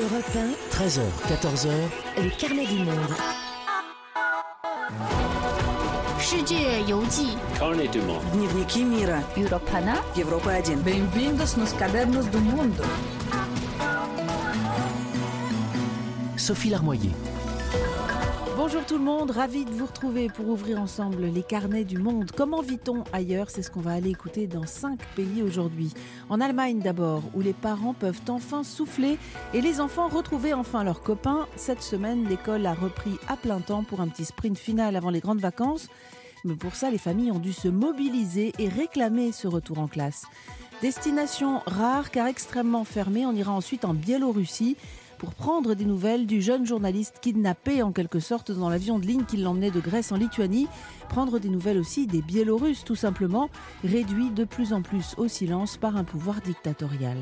Europe 13h, 14h, le carnet du monde. Carnet du monde. Дневники мира. Europe 1. 1. Bienvenidos nos cadernos do mundo. Sophie Larmoyer. Tout le monde, ravi de vous retrouver pour ouvrir ensemble les carnets du monde. Comment vit-on ailleurs? C'est ce qu'on va aller écouter dans cinq pays aujourd'hui. En Allemagne d'abord, où les parents peuvent enfin souffler et les enfants retrouver enfin leurs copains. Cette semaine, l'école a repris à plein temps pour un petit sprint final avant les grandes vacances. Mais pour ça, les familles ont dû se mobiliser et réclamer ce retour en classe. Destination rare car extrêmement fermée, on ira ensuite en Biélorussie pour prendre des nouvelles du jeune journaliste kidnappé en quelque sorte dans l'avion de ligne qui l'emmenait de Grèce en Lituanie. Prendre des nouvelles aussi des Biélorusses tout simplement, réduits de plus en plus au silence par un pouvoir dictatorial.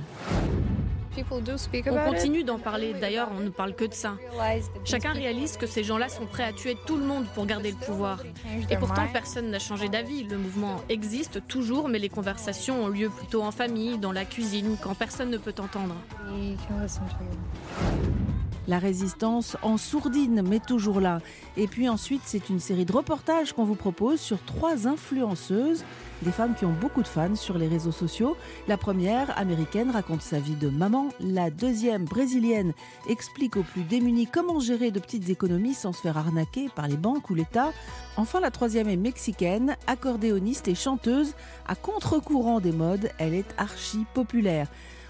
On continue d'en parler, d'ailleurs on ne parle que de ça. Chacun réalise que ces gens-là sont prêts à tuer tout le monde pour garder le pouvoir. Et pourtant personne n'a changé d'avis. Le mouvement existe toujours, mais les conversations ont lieu plutôt en famille, dans la cuisine, quand personne ne peut entendre. La résistance en sourdine, mais toujours là. Et puis ensuite, c'est une série de reportages qu'on vous propose sur trois influenceuses, des femmes qui ont beaucoup de fans sur les réseaux sociaux. La première, américaine, raconte sa vie de maman. La deuxième, brésilienne, explique aux plus démunis comment gérer de petites économies sans se faire arnaquer par les banques ou l'État. Enfin, la troisième est mexicaine, accordéoniste et chanteuse. À contre-courant des modes, elle est archi populaire.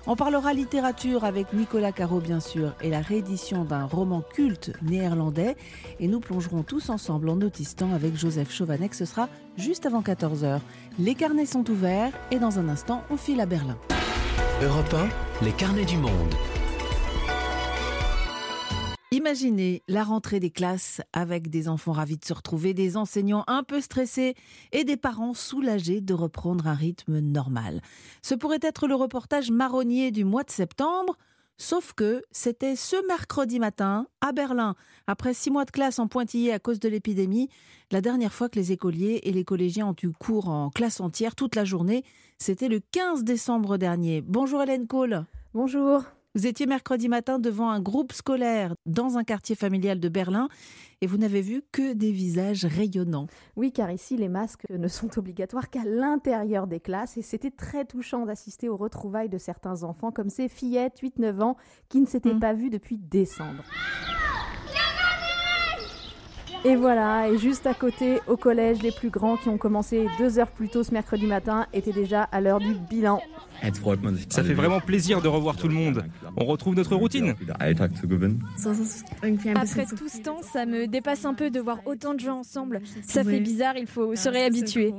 On parlera littérature avec Nicolas Caro bien sûr et la réédition d'un roman culte néerlandais et nous plongerons tous ensemble en autistant avec Joseph Chauvanek. Ce sera juste avant 14h. Les carnets sont ouverts et dans un instant on file à Berlin. Europe 1, les carnets du monde. Imaginez la rentrée des classes avec des enfants ravis de se retrouver, des enseignants un peu stressés et des parents soulagés de reprendre un rythme normal. Ce pourrait être le reportage marronnier du mois de septembre, sauf que c'était ce mercredi matin à Berlin, après six mois de classe en pointillé à cause de l'épidémie, la dernière fois que les écoliers et les collégiens ont eu cours en classe entière toute la journée, c'était le 15 décembre dernier. Bonjour Hélène Kohl. Bonjour. Vous étiez mercredi matin devant un groupe scolaire dans un quartier familial de Berlin et vous n'avez vu que des visages rayonnants. Oui, car ici, les masques ne sont obligatoires qu'à l'intérieur des classes et c'était très touchant d'assister aux retrouvailles de certains enfants comme ces fillettes 8-9 ans qui ne s'étaient Mm. pas vues depuis décembre. Et voilà, et juste à côté, au collège, les plus grands qui ont commencé deux heures plus tôt ce mercredi matin étaient déjà à l'heure du bilan. Ça fait vraiment plaisir de revoir tout le monde. On retrouve notre routine. Après tout ce temps, ça me dépasse un peu de voir autant de gens ensemble. Ça fait bizarre, il faut se réhabituer.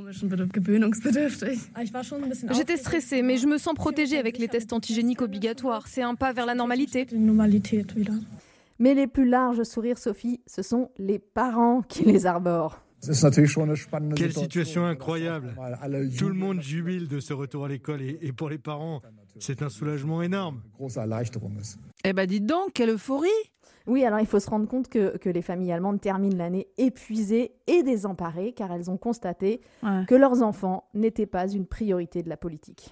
J'étais stressée, mais je me sens protégée avec les tests antigéniques obligatoires. C'est un pas vers la normalité. Mais les plus larges sourires, Sophie, ce sont les parents qui les arborent. Quelle situation incroyable Tout le monde jubile de ce retour à l'école et, pour les parents, c'est un soulagement énorme. Eh ben dites donc, quelle euphorie Oui, alors il faut se rendre compte que, que les familles allemandes terminent l'année épuisées et désemparées car elles ont constaté Ouais. que leurs enfants n'étaient pas une priorité de la politique.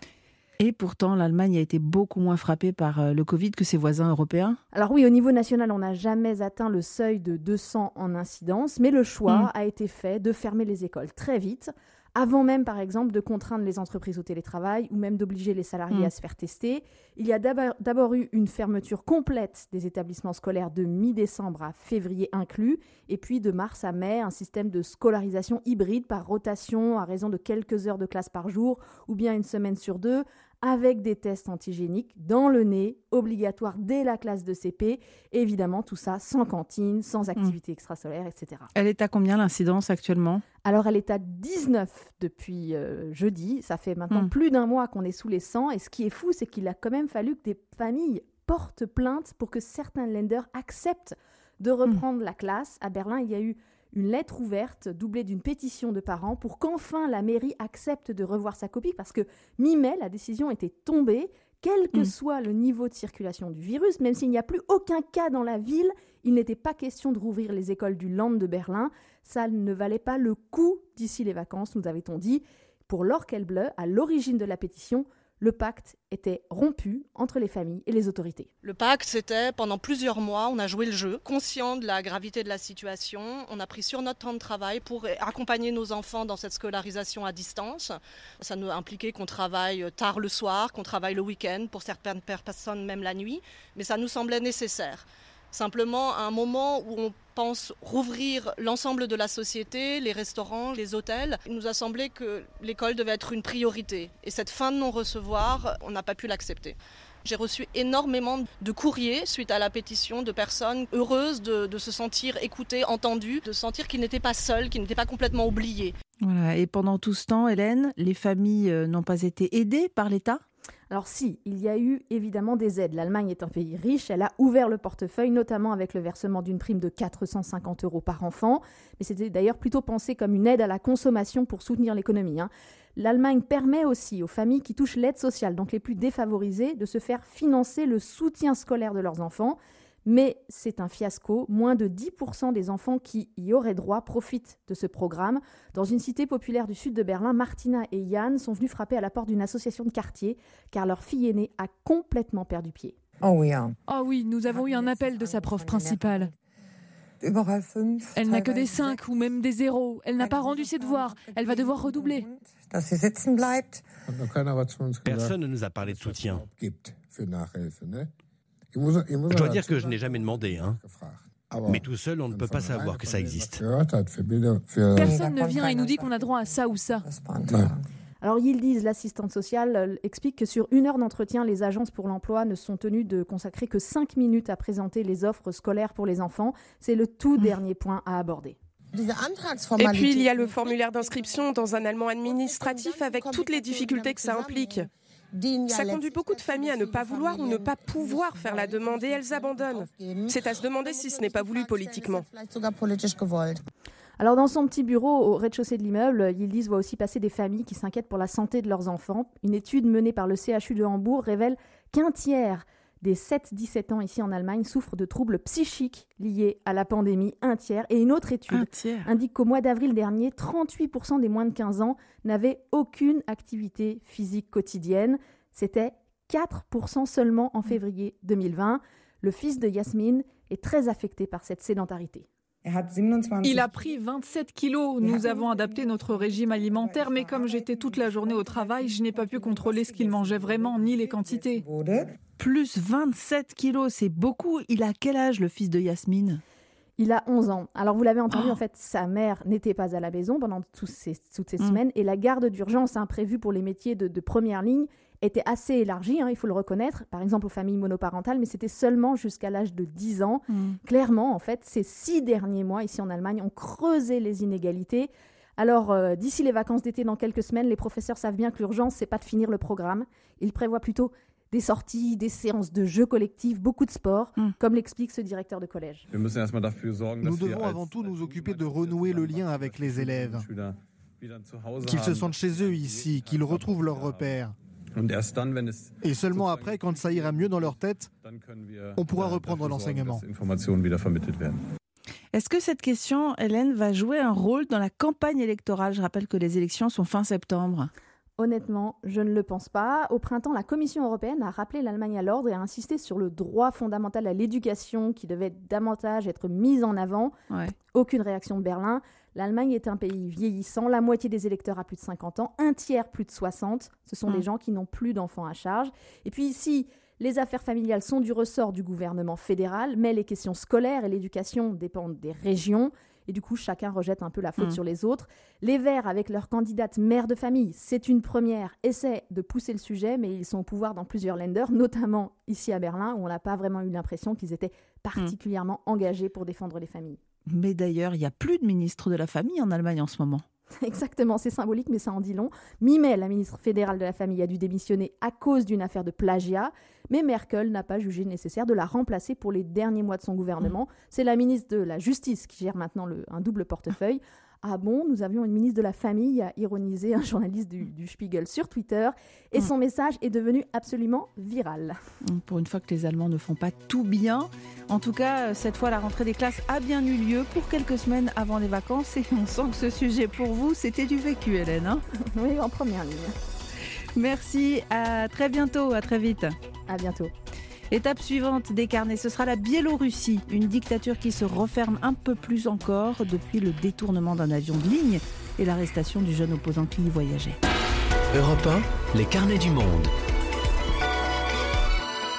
Et pourtant, l'Allemagne a été beaucoup moins frappée par euh, le Covid que ses voisins européens. Alors oui, au niveau national, on n'a jamais atteint le seuil de 200 en incidence, mais le choix Mm. a été fait de fermer les écoles très vite, avant même par exemple de contraindre les entreprises au télétravail ou même d'obliger les salariés Mm. à se faire tester. Il y a d'abord d'abord eu une fermeture complète des établissements scolaires de mi-décembre à février inclus, et puis de mars à mai, un système de scolarisation hybride par rotation à raison de quelques heures de classe par jour ou bien une semaine sur deux, avec des tests antigéniques dans le nez, obligatoires dès la classe de CP. Évidemment, tout ça sans cantine, sans activité extrasolaire, etc. Elle est à combien l'incidence actuellement? Alors, elle est à 19 depuis euh, jeudi. Ça fait maintenant Mm. plus d'un mois qu'on est sous les 100. Et ce qui est fou, c'est qu'il a quand même fallu que des familles portent plainte pour que certains lenders acceptent de reprendre la classe. À Berlin, il y a eu une lettre ouverte doublée d'une pétition de parents pour qu'enfin la mairie accepte de revoir sa copie parce que mi-mai, la décision était tombée. Quel que Mm. soit le niveau de circulation du virus, même s'il n'y a plus aucun cas dans la ville, il n'était pas question de rouvrir les écoles du Land de Berlin. Ça ne valait pas le coup d'ici les vacances, nous avait-on dit. Pour Laure Kelbleu, à l'origine de la pétition, le pacte était rompu entre les familles et les autorités. Le pacte, c'était pendant plusieurs mois, on a joué le jeu, conscient de la gravité de la situation. On a pris sur notre temps de travail pour accompagner nos enfants dans cette scolarisation à distance. Ça nous impliquait qu'on travaille tard le soir, qu'on travaille le week-end, pour certaines personnes même la nuit, mais ça nous semblait nécessaire. Simplement, à un moment où on pense rouvrir l'ensemble de la société, les restaurants, les hôtels, il nous a semblé que l'école devait être une priorité. Et cette fin de non-recevoir, on n'a pas pu l'accepter. J'ai reçu énormément de courriers suite à la pétition de personnes heureuses de, se sentir écoutées, entendues, de sentir qu'ils n'étaient pas seuls, qu'ils n'étaient pas complètement oubliés. Voilà. Et pendant tout ce temps, Hélène, les familles euh, n'ont pas été aidées par l'État? Alors si, il y a eu évidemment des aides. L'Allemagne est un pays riche, elle a ouvert le portefeuille, notamment avec le versement d'une prime de 450 euros par enfant. Mais c'était d'ailleurs plutôt pensé comme une aide à la consommation pour soutenir l'économie. Hein. L'Allemagne permet aussi aux familles qui touchent l'aide sociale, donc les plus défavorisées, de se faire financer le soutien scolaire de leurs enfants. Mais c'est un fiasco. Moins de 10% des enfants qui y auraient droit profitent de ce programme. Dans une cité populaire du sud de Berlin, Martina et Yann sont venus frapper à la porte d'une association de quartier car leur fille aînée a complètement perdu pied. Oh oui, hein. oh oui, nous avons eu un appel de sa prof principale. Elle n'a que des 5 ou même des 0. Elle n'a pas rendu ses devoirs. Elle va devoir redoubler. Personne ne nous a parlé de soutien. Je dois dire que je n'ai jamais demandé. Hein. Mais tout seul, on ne peut pas savoir que ça existe. Personne ne vient et nous dit qu'on a droit à ça ou ça. Alors Yildiz, l'assistante sociale, euh, explique que sur une heure d'entretien, les agences pour l'emploi ne sont tenues de consacrer que cinq minutes à présenter les offres scolaires pour les enfants. C'est le tout mmh. dernier point à aborder. Et puis il y a le formulaire d'inscription dans un allemand administratif avec toutes les difficultés que ça implique. Ça conduit beaucoup de familles à ne pas vouloir ou ne pas pouvoir faire la demande et elles abandonnent. C'est à se demander si ce n'est pas voulu politiquement. Alors dans son petit bureau au rez-de-chaussée de l'immeuble, Yildiz voit aussi passer des familles qui s'inquiètent pour la santé de leurs enfants. Une étude menée par le CHU de Hambourg révèle qu'un tiers des 7-17 ans ici en Allemagne souffrent de troubles psychiques liés à la pandémie, un tiers. Et une autre étude indique qu'au mois d'avril dernier, 38% des moins de 15 ans n'avaient aucune activité physique quotidienne. C'était 4% seulement en février 2020. Le fils de Yasmine est très affecté par cette sédentarité. Il a pris 27 kilos. Nous avons adapté notre régime alimentaire, mais comme j'étais toute la journée au travail, je n'ai pas pu contrôler ce qu'il mangeait vraiment, ni les quantités. Plus 27 kilos, c'est beaucoup. Il a quel âge le fils de Yasmine? Il a 11 ans. Alors, vous l'avez entendu, en oh. fait, sa mère n'était pas à la maison pendant toutes ces, toutes ces mm. semaines et la garde d'urgence imprévue pour les métiers de, première ligne était assez élargie, hein, il faut le reconnaître, par exemple aux familles monoparentales, mais c'était seulement jusqu'à l'âge de 10 ans. Mm. Clairement, en fait, ces six derniers mois ici en Allemagne ont creusé les inégalités. Alors, euh, d'ici les vacances d'été, dans quelques semaines, les professeurs savent bien que l'urgence, c'est pas de finir le programme. Ils prévoient plutôt des sorties, des séances de jeux collectifs, beaucoup de sport, mm. comme l'explique ce directeur de collège. Nous devons avant tout nous occuper de renouer le lien avec les élèves, qu'ils se sentent chez eux ici, qu'ils retrouvent leurs repères. Et seulement après, quand ça ira mieux dans leur tête, on pourra reprendre l'enseignement. Est-ce que cette question, Hélène, va jouer un rôle dans la campagne électorale? Je rappelle que les élections sont fin septembre. Honnêtement, je ne le pense pas. Au printemps, la Commission européenne a rappelé l'Allemagne à l'ordre et a insisté sur le droit fondamental à l'éducation qui devait davantage être mis en avant. Aucune réaction de Berlin. L'Allemagne est un pays vieillissant, la moitié des électeurs a plus de 50 ans, un tiers plus de 60. Ce sont des gens qui n'ont plus d'enfants à charge. Et puis ici, les affaires familiales sont du ressort du gouvernement fédéral, mais les questions scolaires et l'éducation dépendent des régions. Et du coup, chacun rejette un peu la faute mm. sur les autres. Les Verts, avec leur candidate mère de famille, c'est une première, essaient de pousser le sujet, mais ils sont au pouvoir dans plusieurs lenders, notamment ici à Berlin, où on n'a pas vraiment eu l'impression qu'ils étaient particulièrement engagés pour défendre les familles. Mais d'ailleurs, il n'y a plus de ministre de la famille en Allemagne en ce moment. Exactement, c'est symbolique, mais ça en dit long. Mi-mai, la ministre fédérale de la famille a dû démissionner à cause d'une affaire de plagiat, mais Merkel n'a pas jugé nécessaire de la remplacer pour les derniers mois de son gouvernement. C'est la ministre de la Justice qui gère maintenant un double portefeuille. Ah bon, nous avions une ministre de la Famille, a ironisé un journaliste du, Spiegel sur Twitter, et son message est devenu absolument viral. Pour une fois que les Allemands ne font pas tout bien. En tout cas, cette fois, la rentrée des classes a bien eu lieu pour quelques semaines avant les vacances, et on sent que ce sujet pour vous, c'était du vécu, Hélène. Hein oui, en première ligne. Merci, à très bientôt, à très vite. À bientôt. Étape suivante des carnets, ce sera la Biélorussie, une dictature qui se referme un peu plus encore depuis le détournement d'un avion de ligne et l'arrestation du jeune opposant qui y voyageait. Europe 1, les carnets du monde.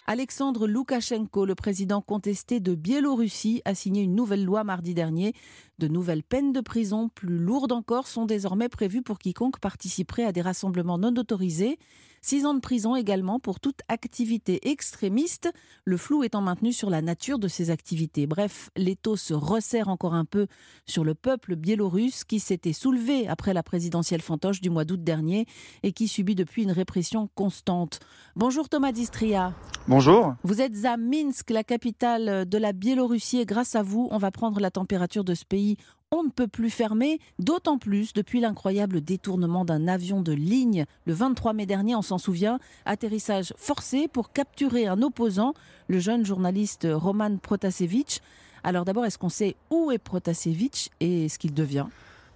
Alexandre Loukachenko, le président contesté de Biélorussie, a signé une nouvelle loi mardi dernier. De nouvelles peines de prison plus lourdes encore sont désormais prévues pour quiconque participerait à des rassemblements non autorisés. Six ans de prison également pour toute activité extrémiste, le flou étant maintenu sur la nature de ces activités. Bref, l'étau se resserre encore un peu sur le peuple biélorusse qui s'était soulevé après la présidentielle fantoche du mois d'août dernier et qui subit depuis une répression constante. Bonjour Thomas Distria. Bonjour. Vous êtes à Minsk, la capitale de la Biélorussie, et grâce à vous, on va prendre la température de ce pays on ne peut plus fermer, d'autant plus depuis l'incroyable détournement d'un avion de ligne le 23 mai dernier, on s'en souvient, atterrissage forcé pour capturer un opposant, le jeune journaliste Roman Protasevich. Alors d'abord, est-ce qu'on sait où est Protasevich et ce qu'il devient?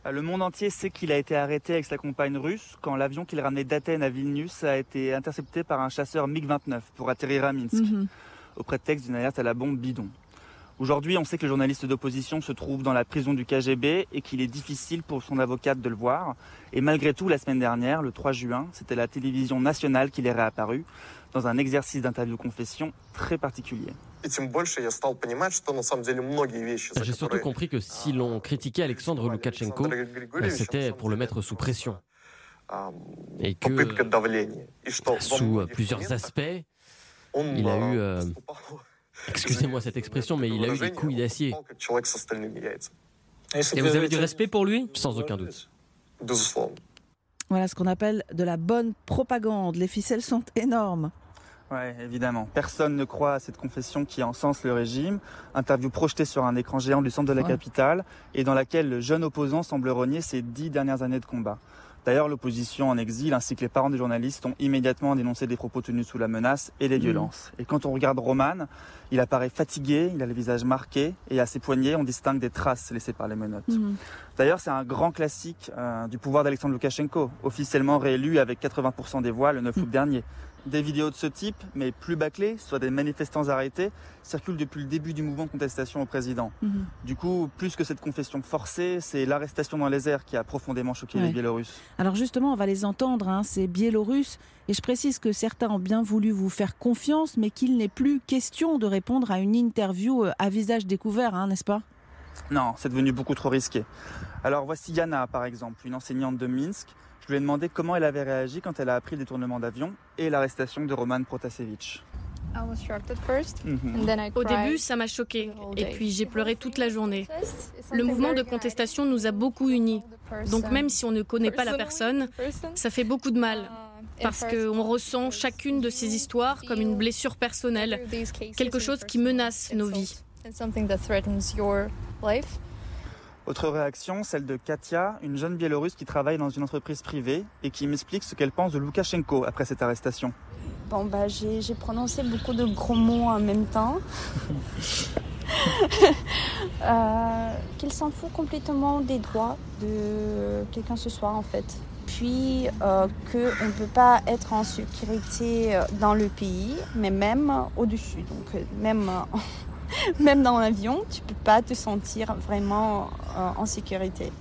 Euh, le monde entier sait qu'il a été arrêté avec sa compagne russe quand l'avion qu'il ramenait d'Athènes à Vilnius a été intercepté par un chasseur MiG-29 pour atterrir à Minsk, mhm. au prétexte d'une alerte à la bombe bidon. Aujourd'hui, on sait que le journaliste d'opposition se trouve dans la prison du KGB et qu'il est difficile pour son avocate de le voir. Et malgré tout, la semaine dernière, le 3 juin, c'était la télévision nationale qui est réapparu dans un exercice d'interview-confession très particulier. J'ai surtout compris que si l'on critiquait Alexandre Loukachenko, euh, c'était pour le mettre sous pression. Et que, sous plusieurs aspects, il a eu euh, Excusez-moi cette expression, mais il a eu des couilles d'acier. Et vous avez du respect pour lui Sans aucun doute. Voilà ce qu'on appelle de la bonne propagande. Les ficelles sont énormes. Oui, évidemment. Personne ne croit à cette confession qui encense le régime. Interview projetée sur un écran géant du centre de la capitale et dans laquelle le jeune opposant semble renier ses dix dernières années de combat. D'ailleurs, l'opposition en exil ainsi que les parents des journalistes ont immédiatement dénoncé des propos tenus sous la menace et les mmh. violences. Et quand on regarde Roman, il apparaît fatigué, il a le visage marqué et à ses poignets, on distingue des traces laissées par les menottes. Mmh. D'ailleurs, c'est un grand classique euh, du pouvoir d'Alexandre Loukachenko, officiellement réélu avec 80% des voix le 9 août mmh. dernier. Des vidéos de ce type, mais plus bâclées, soit des manifestants arrêtés, circulent depuis le début du mouvement de contestation au président. Mhm. Du coup, plus que cette confession forcée, c'est l'arrestation dans les airs qui a profondément choqué les Biélorusses. Alors justement, on va les entendre, hein, ces Biélorusses. Et je précise que certains ont bien voulu vous faire confiance, mais qu'il n'est plus question de répondre à une interview euh, à visage découvert, hein, n'est-ce pas? Non, c'est devenu beaucoup trop risqué. Alors voici Yana, par exemple, une enseignante de Minsk je lui ai demandé comment elle avait réagi quand elle a appris le détournement d'avion et l'arrestation de Roman Protasevich. Mhm. Au début, ça m'a choqué. Et puis j'ai pleuré toute la journée. Le mouvement de contestation nous a beaucoup unis. Donc même si on ne connaît pas la personne, ça fait beaucoup de mal. Uh, parce qu'on ressent chacune de ces histoires comme une blessure personnelle, quelque chose qui menace nos vies. Autre réaction, celle de Katia, une jeune Biélorusse qui travaille dans une entreprise privée et qui m'explique ce qu'elle pense de Loukachenko après cette arrestation. Bon, bah, j'ai prononcé beaucoup de gros mots en même temps. euh, Qu'il s'en fout complètement des droits de quelqu'un ce soir, en fait. Puis euh, qu'on ne peut pas être en sécurité dans le pays, mais même au-dessus. Donc, même même dans l'avion, tu peux pas te sentir vraiment euh, en sécurité.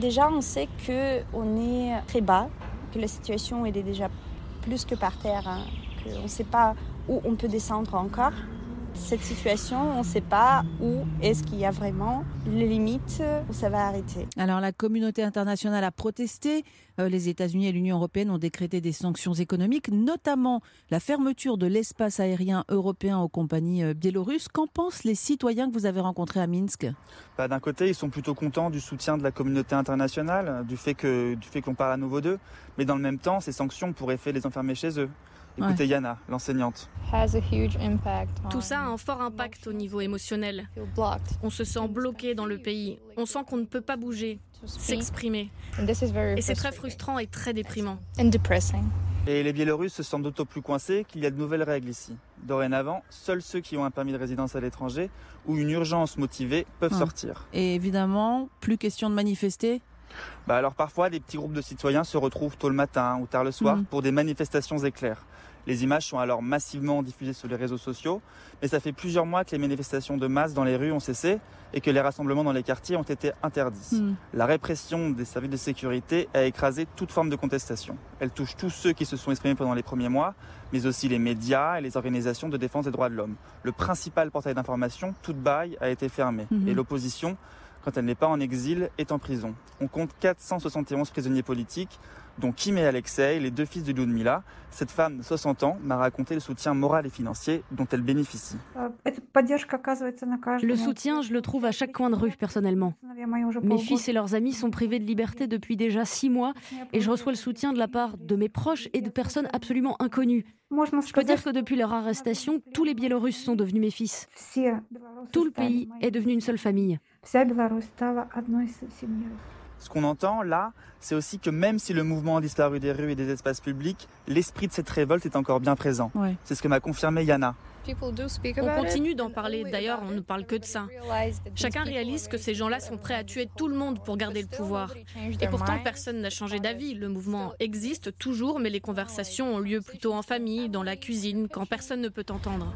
Déjà, on sait que on est très bas, que la situation est déjà plus que par terre, hein, qu'on ne sait pas où on peut descendre encore cette situation, on ne sait pas où est-ce qu'il y a vraiment les limites où ça va arrêter. Alors la communauté internationale a protesté. Euh, les États-Unis et l'Union européenne ont décrété des sanctions économiques, notamment la fermeture de l'espace aérien européen aux compagnies euh, biélorusses. Qu'en pensent les citoyens que vous avez rencontrés à Minsk? Bah, D'un côté, ils sont plutôt contents du soutien de la communauté internationale, du fait que du fait qu'on parle à nouveau d'eux, mais dans le même temps, ces sanctions pourraient faire les enfermer chez eux. Écoutez Yana, l'enseignante. Tout ça a un fort impact au niveau émotionnel. On se sent bloqué dans le pays. On sent qu'on ne peut pas bouger, s'exprimer. Et c'est très frustrant et très déprimant. Et les Biélorusses se sentent d'autant plus coincés qu'il y a de nouvelles règles ici. Dorénavant, seuls ceux qui ont un permis de résidence à l'étranger ou une urgence motivée peuvent sortir. Et évidemment, plus question de manifester bah alors parfois, des petits groupes de citoyens se retrouvent tôt le matin ou tard le soir Mhm. pour des manifestations éclairs. Les images sont alors massivement diffusées sur les réseaux sociaux, mais ça fait plusieurs mois que les manifestations de masse dans les rues ont cessé et que les rassemblements dans les quartiers ont été interdits. Mhm. La répression des services de sécurité a écrasé toute forme de contestation. Elle touche tous ceux qui se sont exprimés pendant les premiers mois, mais aussi les médias et les organisations de défense des droits de l'homme. Le principal portail d'information, toute bail, a été fermé. Mhm. Et l'opposition, quand elle n'est pas en exil, est en prison. On compte 471 prisonniers politiques, dont Kim et Alexei, les deux fils de Ludmila. Cette femme de 60 ans m'a raconté le soutien moral et financier dont elle bénéficie. Le soutien, je le trouve à chaque coin de rue, personnellement. Mes fils et leurs amis sont privés de liberté depuis déjà six mois et je reçois le soutien de la part de mes proches et de personnes absolument inconnues. Je peux dire que depuis leur arrestation, tous les Biélorusses sont devenus mes fils. Tout le pays est devenu une seule famille. Ce qu'on entend là, c'est aussi que même si le mouvement a disparu des rues et des espaces publics, l'esprit de cette révolte est encore bien présent. Ouais. C'est ce que m'a confirmé Yana. On continue d'en parler, d'ailleurs on ne parle que de ça. Chacun réalise que ces gens-là sont prêts à tuer tout le monde pour garder le pouvoir. Et pourtant personne n'a changé d'avis. Le mouvement existe toujours, mais les conversations ont lieu plutôt en famille, dans la cuisine, quand personne ne peut entendre.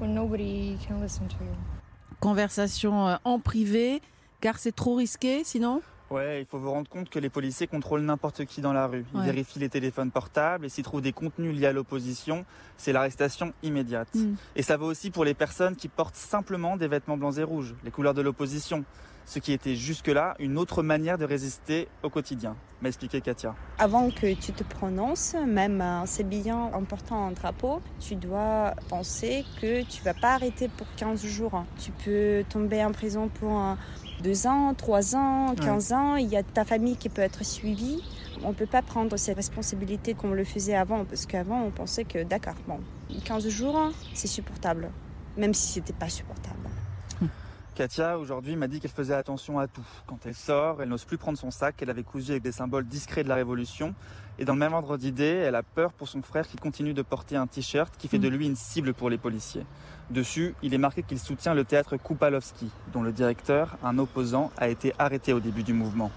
Conversation euh, en privé, car c'est trop risqué sinon? Ouais, il faut vous rendre compte que les policiers contrôlent n'importe qui dans la rue. Ils Ouais. vérifient les téléphones portables et s'ils trouvent des contenus liés à l'opposition, c'est l'arrestation immédiate. Mm. Et ça vaut aussi pour les personnes qui portent simplement des vêtements blancs et rouges, les couleurs de l'opposition. Ce qui était jusque-là une autre manière de résister au quotidien, m'a expliqué Katia. Avant que tu te prononces, même en s'habillant en portant un drapeau, tu dois penser que tu vas pas arrêter pour 15 jours. Tu peux tomber en prison pour euh, 2 ans, 3 ans, 15 ans. Il y a ta famille qui peut être suivie. On ne peut pas prendre ces responsabilités comme on le faisait avant, parce qu'avant on pensait que d'accord, bon, 15 jours, c'est supportable, même si c'était pas supportable. Katia, aujourd'hui, m'a dit qu'elle faisait attention à tout. Quand elle sort, elle n'ose plus prendre son sac qu'elle avait cousu avec des symboles discrets de la Révolution. Et dans le même ordre d'idée, elle a peur pour son frère qui continue de porter un t-shirt qui fait de lui une cible pour les policiers. Dessus, il est marqué qu'il soutient le théâtre Kupalovski, dont le directeur, un opposant, a été arrêté au début du mouvement.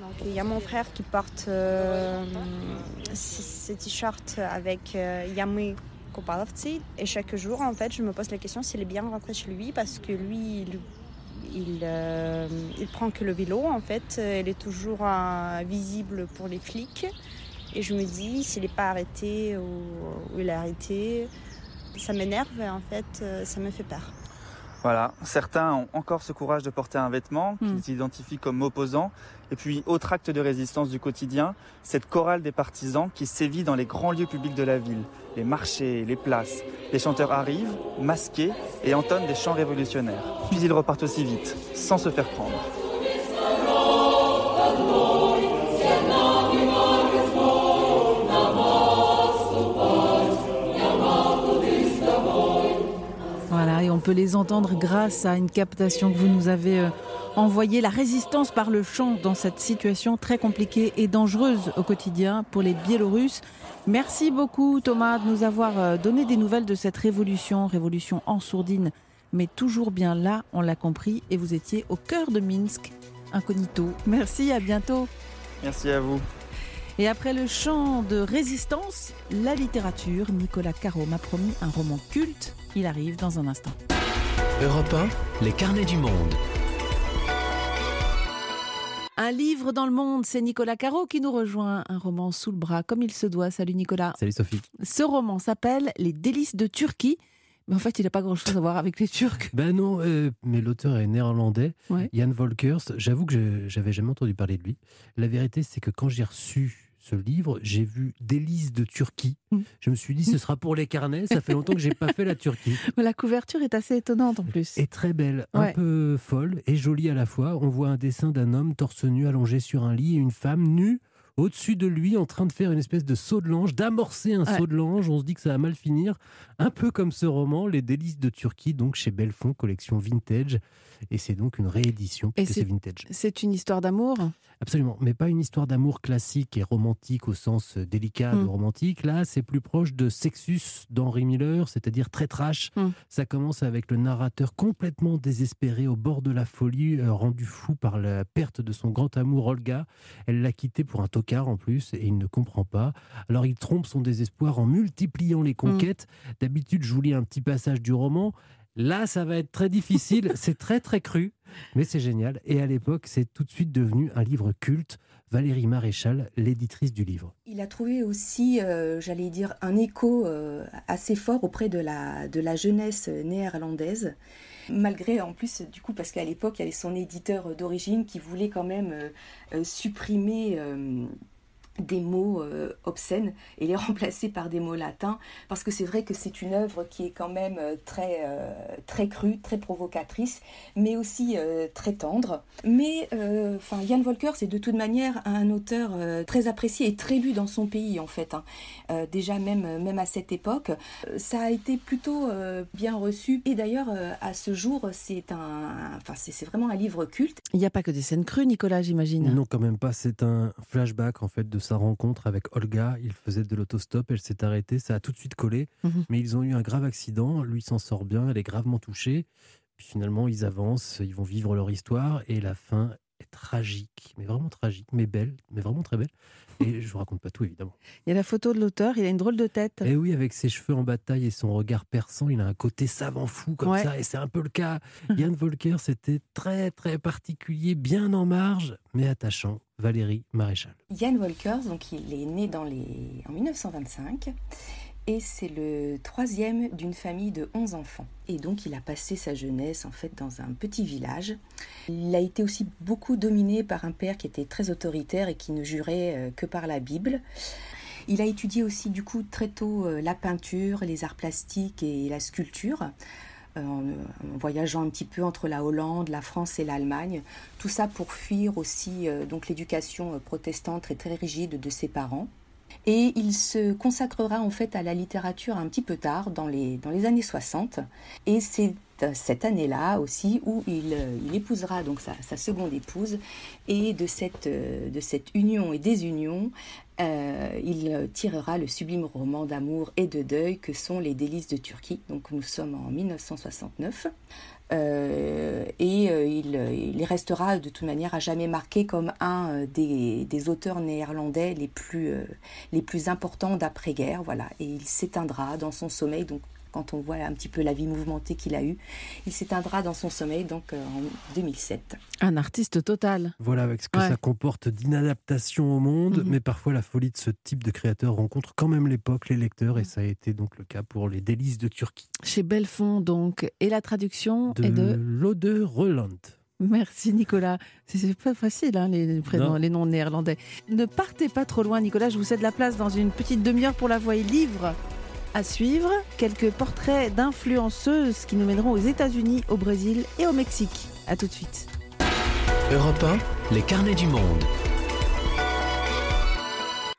Donc il y a mon frère qui porte euh, ce t-shirt avec euh, Kopalovtsi. Et chaque jour, en fait, je me pose la question s'il est bien rentré chez lui parce que lui, il, il, euh, il prend que le vélo, en fait. Il est toujours euh, visible pour les flics. Et je me dis, s'il n'est pas arrêté ou, ou il est arrêté, ça m'énerve, en fait, euh, ça me fait peur. Voilà, certains ont encore ce courage de porter un vêtement qu'ils identifient comme opposant. Et puis, autre acte de résistance du quotidien, cette chorale des partisans qui sévit dans les grands lieux publics de la ville, les marchés, les places. Les chanteurs arrivent, masqués, et entonnent des chants révolutionnaires. Puis ils repartent aussi vite, sans se faire prendre. Peut les entendre grâce à une captation que vous nous avez euh, envoyée. La résistance par le chant dans cette situation très compliquée et dangereuse au quotidien pour les Biélorusses. Merci beaucoup Thomas de nous avoir euh, donné des nouvelles de cette révolution, révolution en sourdine, mais toujours bien là, on l'a compris, et vous étiez au cœur de Minsk, incognito. Merci, à bientôt. Merci à vous. Et après le chant de résistance, la littérature, Nicolas Caro m'a promis un roman culte. Il arrive dans un instant. Europe 1, les carnets du monde. Un livre dans le monde, c'est Nicolas Caro qui nous rejoint. Un roman sous le bras, comme il se doit. Salut Nicolas. Salut Sophie. Ce roman s'appelle Les délices de Turquie. Mais en fait, il n'a pas grand-chose à voir avec les Turcs. Ben non, euh, mais l'auteur est néerlandais, Ouais. Jan Volkers. J'avoue que je j'avais jamais entendu parler de lui. La vérité, c'est que quand j'ai reçu ce livre, j'ai vu Délices de Turquie. Mm. Je me suis dit, ce sera pour les carnets. Ça fait longtemps que j'ai pas fait la Turquie. Mais la couverture est assez étonnante en plus. Et très belle, un peu folle et jolie à la fois. On voit un dessin d'un homme torse nu allongé sur un lit et une femme nue au-dessus de lui en train de faire une espèce de saut de l'ange, d'amorcer un saut de l'ange. On se dit que ça va mal finir. Un peu comme ce roman, Les délices de Turquie, donc chez Belfond, collection vintage. Et c'est donc une réédition, puisque c'est vintage. C'est une histoire d'amour? Absolument, mais pas une histoire d'amour classique et romantique au sens délicat de hmm. romantique. Là, c'est plus proche de Sexus d'Henry Miller, c'est-à-dire très trash. Hmm. Ça commence avec le narrateur complètement désespéré au bord de la folie, euh, rendu fou par la perte de son grand amour Olga. Elle l'a quitté pour un tocard en plus et il ne comprend pas. Alors il trompe son désespoir en multipliant les conquêtes. D'habitude, je vous lis un petit passage du roman. Là, ça va être très difficile. c'est très, très cru, mais c'est génial. Et à l'époque, c'est tout de suite devenu un livre culte. Valérie Maréchal, l'éditrice du livre. Il a trouvé aussi, euh, j'allais dire, un écho euh, assez fort auprès de la, de la jeunesse néerlandaise. Malgré, en plus, du coup, parce qu'à l'époque, il y avait son éditeur d'origine qui voulait quand même euh, supprimer des mots euh, obscènes et les remplacer par des mots latins parce que c'est vrai que c'est une œuvre qui est quand même euh, très euh, très crue, très provocatrice, mais aussi très tendre. Mais enfin Jan Volker c'est de toute manière un auteur très apprécié et très lu dans son pays en fait. Hein. déjà même même à cette époque, ça a été plutôt bien reçu et d'ailleurs à ce jour c'est un enfin c'est vraiment un livre culte. Il n'y a pas que des scènes crues Nicolas j'imagine. Non quand même pas, c'est un flashback en fait de sa rencontre avec Olga. Il faisait de l'autostop, elle s'est arrêtée, ça a tout de suite collé. Mhm. Mais ils ont eu un grave accident, lui s'en sort bien, elle est gravement touchée. Puis finalement, ils avancent, ils vont vivre leur histoire et la fin est tragique, mais vraiment tragique, mais belle, mais vraiment très belle. Et je vous raconte pas tout, évidemment. Il y a la photo de l'auteur, il a une drôle de tête. Et eh oui, avec ses cheveux en bataille et son regard perçant, il a un côté savant fou comme ça, et c'est un peu le cas. Yann Volker, c'était très très particulier, bien en marge, mais attachant. Valérie Maréchal. Yann Volker, donc il est né dans les... en 1925 et c'est le troisième d'une famille de 11 enfants. Et donc il a passé sa jeunesse en fait dans un petit village. Il a été aussi beaucoup dominé par un père qui était très autoritaire et qui ne jurait euh, que par la Bible. Il a étudié aussi du coup très tôt euh, la peinture, les arts plastiques et la sculpture. Euh, en, voyageant un petit peu entre la Hollande, la France et l'Allemagne. Tout ça pour fuir aussi donc l'éducation protestante très très rigide de ses parents. Et il se consacrera en fait à la littérature un petit peu tard, dans les, dans les années 60. Et c'est cette année-là aussi où il, il épousera donc sa, seconde épouse. Et de cette, de cette union et désunion, euh, il tirera le sublime roman d'amour et de deuil que sont Les délices de Turquie. Donc nous sommes en 1969. Euh, et euh, il, restera de toute manière à jamais marqué comme un euh, des, auteurs néerlandais les plus, les plus importants d'après-guerre. Voilà. Et il s'éteindra dans son sommeil, donc quand on voit un petit peu la vie mouvementée qu'il a eue. Il s'éteindra dans son sommeil donc euh, en 2007. Un artiste total. Voilà, avec ce que ça comporte d'inadaptation au monde, mhm. mais parfois la folie de ce type de créateur rencontre quand même l'époque, les lecteurs, et ça a été donc le cas pour Les délices de Turquie. Chez Belfond donc, et la traduction de est de Lode Roland. Merci Nicolas. C'est pas facile hein, les prénoms, les noms néerlandais. Ne partez pas trop loin Nicolas, je vous cède la place dans une petite demi-heure pour la voix et livre. À suivre, quelques portraits d'influenceuses qui nous mèneront aux États-Unis, au Brésil et au Mexique. A tout de suite. Europe 1, les carnets du monde.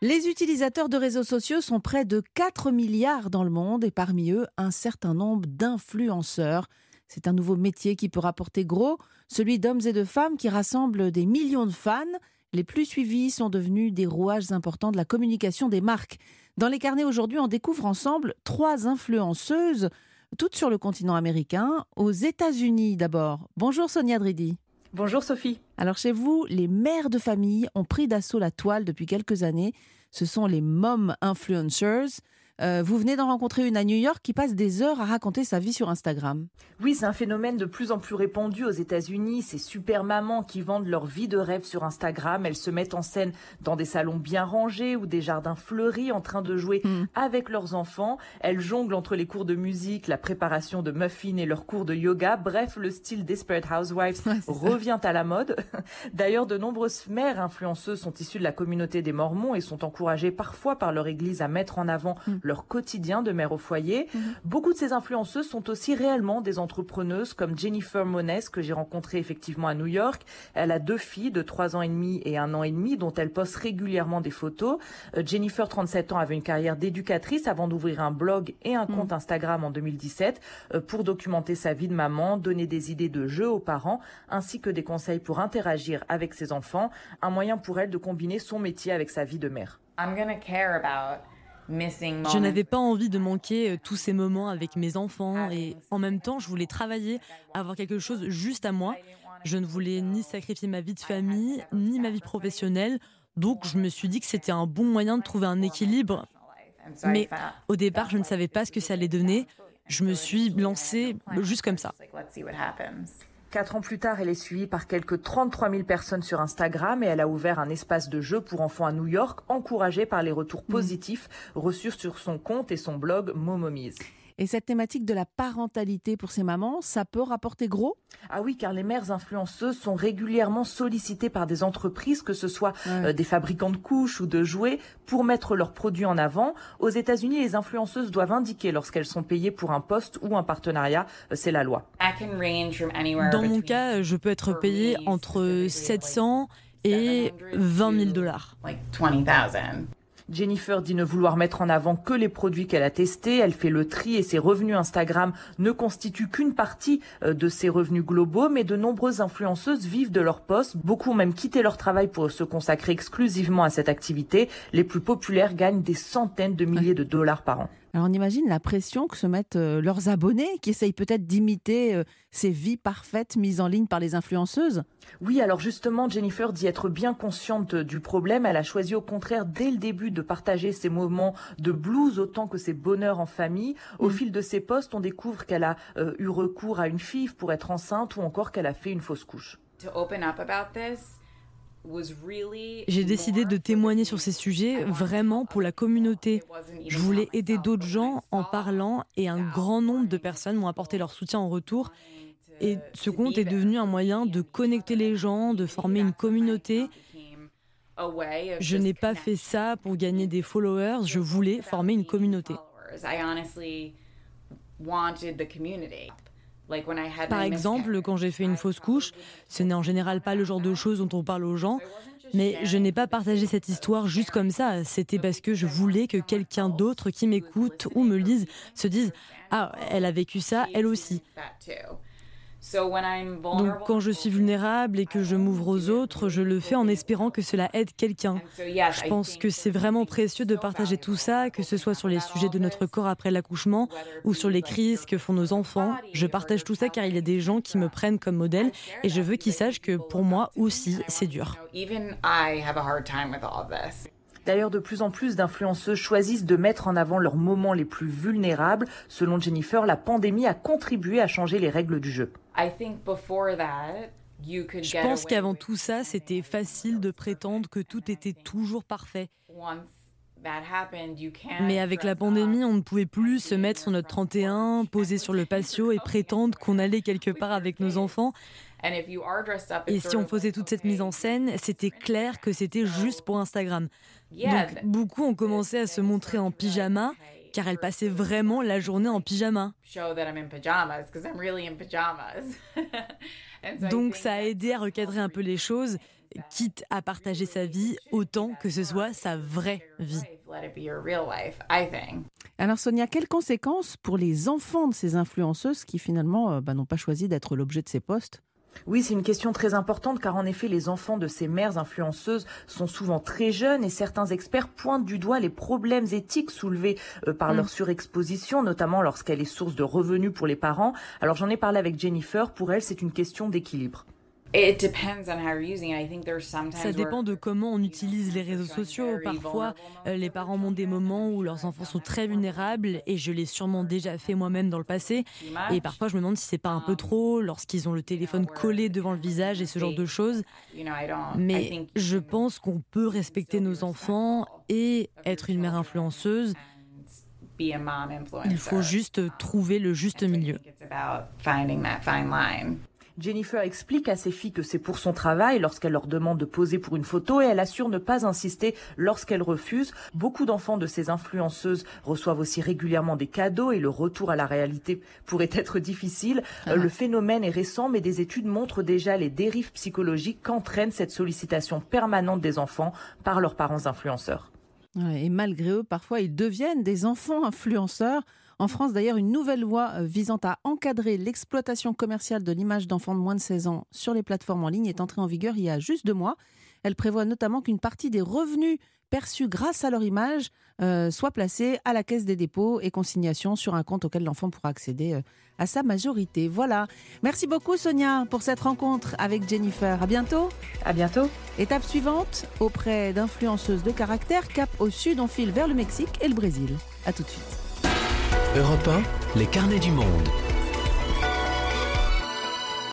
Les utilisateurs de réseaux sociaux sont près de 4 milliards dans le monde et parmi eux, un certain nombre d'influenceurs. C'est un nouveau métier qui peut rapporter gros, celui d'hommes et de femmes qui rassemblent des millions de fans. Les plus suivis sont devenus des rouages importants de la communication des marques. Dans les carnets aujourd'hui, on découvre ensemble trois influenceuses, toutes sur le continent américain, aux États-Unis d'abord. Bonjour Sonia Dridi. Bonjour Sophie. Alors chez vous, les mères de famille ont pris d'assaut la toile depuis quelques années. Ce sont les mom influencers. Euh, vous venez d'en rencontrer une à New York qui passe des heures à raconter sa vie sur Instagram. Oui, c'est un phénomène de plus en plus répandu aux États-Unis. Ces super mamans qui vendent leur vie de rêve sur Instagram. Elles se mettent en scène dans des salons bien rangés ou des jardins fleuris en train de jouer hmm. avec leurs enfants. Elles jonglent entre les cours de musique, la préparation de muffins et leurs cours de yoga. Bref, le style Desperate Housewives revient à la mode. D'ailleurs, de nombreuses mères influenceuses sont issues de la communauté des Mormons et sont encouragées parfois par leur église à mettre en avant hmm leur quotidien de mère au foyer. Mhm. Beaucoup de ces influenceuses sont aussi réellement des entrepreneuses comme Jennifer Mones que j'ai rencontrée effectivement à New York. Elle a deux filles de 3 ans et demi et un an et demi dont elle poste régulièrement des photos. Euh, Jennifer, 37 ans, avait une carrière d'éducatrice avant d'ouvrir un blog et un compte mhm. Instagram en 2017 euh, pour documenter sa vie de maman, donner des idées de jeux aux parents ainsi que des conseils pour interagir avec ses enfants, un moyen pour elle de combiner son métier avec sa vie de mère. Je n'avais pas envie de manquer euh, tous ces moments avec mes enfants et en même temps, je voulais travailler, avoir quelque chose juste à moi. Je ne voulais ni sacrifier ma vie de famille, ni ma vie professionnelle. Donc, je me suis dit que c'était un bon moyen de trouver un équilibre. Mais au départ, je ne savais pas ce que ça allait donner. Je me suis lancée juste comme ça. Quatre ans plus tard, elle est suivie par quelques 33 000 personnes sur Instagram et elle a ouvert un espace de jeu pour enfants à New York, encouragée par les retours mm. positifs reçus sur son compte et son blog Momomies. Et cette thématique de la parentalité pour ces mamans, ça peut rapporter gros? Ah oui, car les mères influenceuses sont régulièrement sollicitées par des entreprises, que ce soit euh, des fabricants de couches ou de jouets, pour mettre leurs produits en avant. Aux États-Unis, les influenceuses doivent indiquer lorsqu'elles sont payées pour un poste ou un partenariat. Euh, c'est la loi. Dans mon cas, je peux être payée entre 700 et 20 000 dollars. Jennifer dit ne vouloir mettre en avant que les produits qu'elle a testés. Elle fait le tri et ses revenus Instagram ne constituent qu'une partie euh, de ses revenus globaux, mais de nombreuses influenceuses vivent de leur poste. Beaucoup ont même quitté leur travail pour se consacrer exclusivement à cette activité. Les plus populaires gagnent des centaines de milliers de dollars par an. Alors on imagine la pression que se mettent euh, leurs abonnés qui essayent peut-être d'imiter euh, ces vies parfaites mises en ligne par les influenceuses. Oui, alors justement, Jennifer dit être bien consciente du problème. Elle a choisi au contraire dès le début de partager ses moments de blues autant que ses bonheurs en famille. Au mm. fil de ses posts, on découvre qu'elle a euh, eu recours à une FIV pour être enceinte ou encore qu'elle a fait une fausse couche. J'ai décidé de témoigner sur ces sujets vraiment pour la communauté. Je voulais aider d'autres gens en parlant et un grand nombre de personnes m'ont apporté leur soutien en retour. Et ce compte est devenu un moyen de connecter les gens, de former une communauté. Je n'ai pas fait ça pour gagner des followers, je voulais former une communauté. Par exemple, quand j'ai fait une fausse couche, ce n'est en général pas le genre de choses dont on parle aux gens, mais je n'ai pas partagé cette histoire juste comme ça. C'était parce que je voulais que quelqu'un d'autre qui m'écoute ou me lise se dise Ah, elle a vécu ça, elle aussi. Donc quand je suis vulnérable et que je m'ouvre aux autres, je le fais en espérant que cela aide quelqu'un. Je pense que c'est vraiment précieux de partager tout ça, que ce soit sur les sujets de notre corps après l'accouchement ou sur les crises que font nos enfants. Je partage tout ça car il y a des gens qui me prennent comme modèle et je veux qu'ils sachent que pour moi aussi c'est dur. D'ailleurs, de plus en plus d'influenceuses choisissent de mettre en avant leurs moments les plus vulnérables. Selon Jennifer, la pandémie a contribué à changer les règles du jeu. Je pense qu'avant tout ça, c'était facile de prétendre que tout était toujours parfait. Mais avec la pandémie, on ne pouvait plus se mettre sur notre 31, poser sur le patio et prétendre qu'on allait quelque part avec nos enfants. Et si on faisait toute cette mise en scène, c'était clair que c'était juste pour Instagram. Donc beaucoup ont commencé à se montrer en pyjama car elles passaient vraiment la journée en pyjama. Donc ça a aidé à recadrer un peu les choses, quitte à partager sa vie autant que ce soit sa vraie vie. Alors Sonia, quelles conséquences pour les enfants de ces influenceuses qui finalement euh, bah, n'ont pas choisi d'être l'objet de ces posts? Oui, c'est une question très importante car en effet, les enfants de ces mères influenceuses sont souvent très jeunes et certains experts pointent du doigt les problèmes éthiques soulevés euh, par leur mm. surexposition, notamment lorsqu'elle est source de revenus pour les parents. Alors j'en ai parlé avec Jennifer, pour elle c'est une question d'équilibre. Ça dépend de comment on utilise les réseaux sociaux. Parfois, euh, les parents montrent des moments où leurs enfants sont très vulnérables et je l'ai sûrement déjà fait moi-même dans le passé. Et parfois, je me demande si c'est pas un peu um, trop lorsqu'ils ont le téléphone collé devant le visage et ce genre de choses. Mais je pense qu'on peut respecter nos enfants et être une mère influenceuse. Il faut juste trouver le juste milieu. Jennifer explique à ses filles que c'est pour son travail lorsqu'elle leur demande de poser pour une photo et elle assure ne pas insister lorsqu'elles refusent. Beaucoup d'enfants de ces influenceuses reçoivent aussi régulièrement des cadeaux et le retour à la réalité pourrait être difficile. Ah. Le phénomène est récent mais des études montrent déjà les dérives psychologiques qu'entraîne cette sollicitation permanente des enfants par leurs parents influenceurs. Et malgré eux, parfois, ils deviennent des enfants influenceurs. En France, d'ailleurs, une nouvelle loi euh, visant à encadrer l'exploitation commerciale de l'image d'enfants de moins de 16 ans sur les plateformes en ligne est entrée en vigueur il y a juste deux mois. Elle prévoit notamment qu'une partie des revenus perçus grâce à leur image euh, soit placée à la caisse des dépôts et consignations sur un compte auquel l'enfant pourra accéder euh, à sa majorité. Voilà. Merci beaucoup Sonia pour cette rencontre avec Jennifer. À bientôt. À bientôt. Étape suivante, auprès d'influenceuses de caractère, cap au sud, on file vers le Mexique et le Brésil. À tout de suite. Europe 1, les carnets du monde.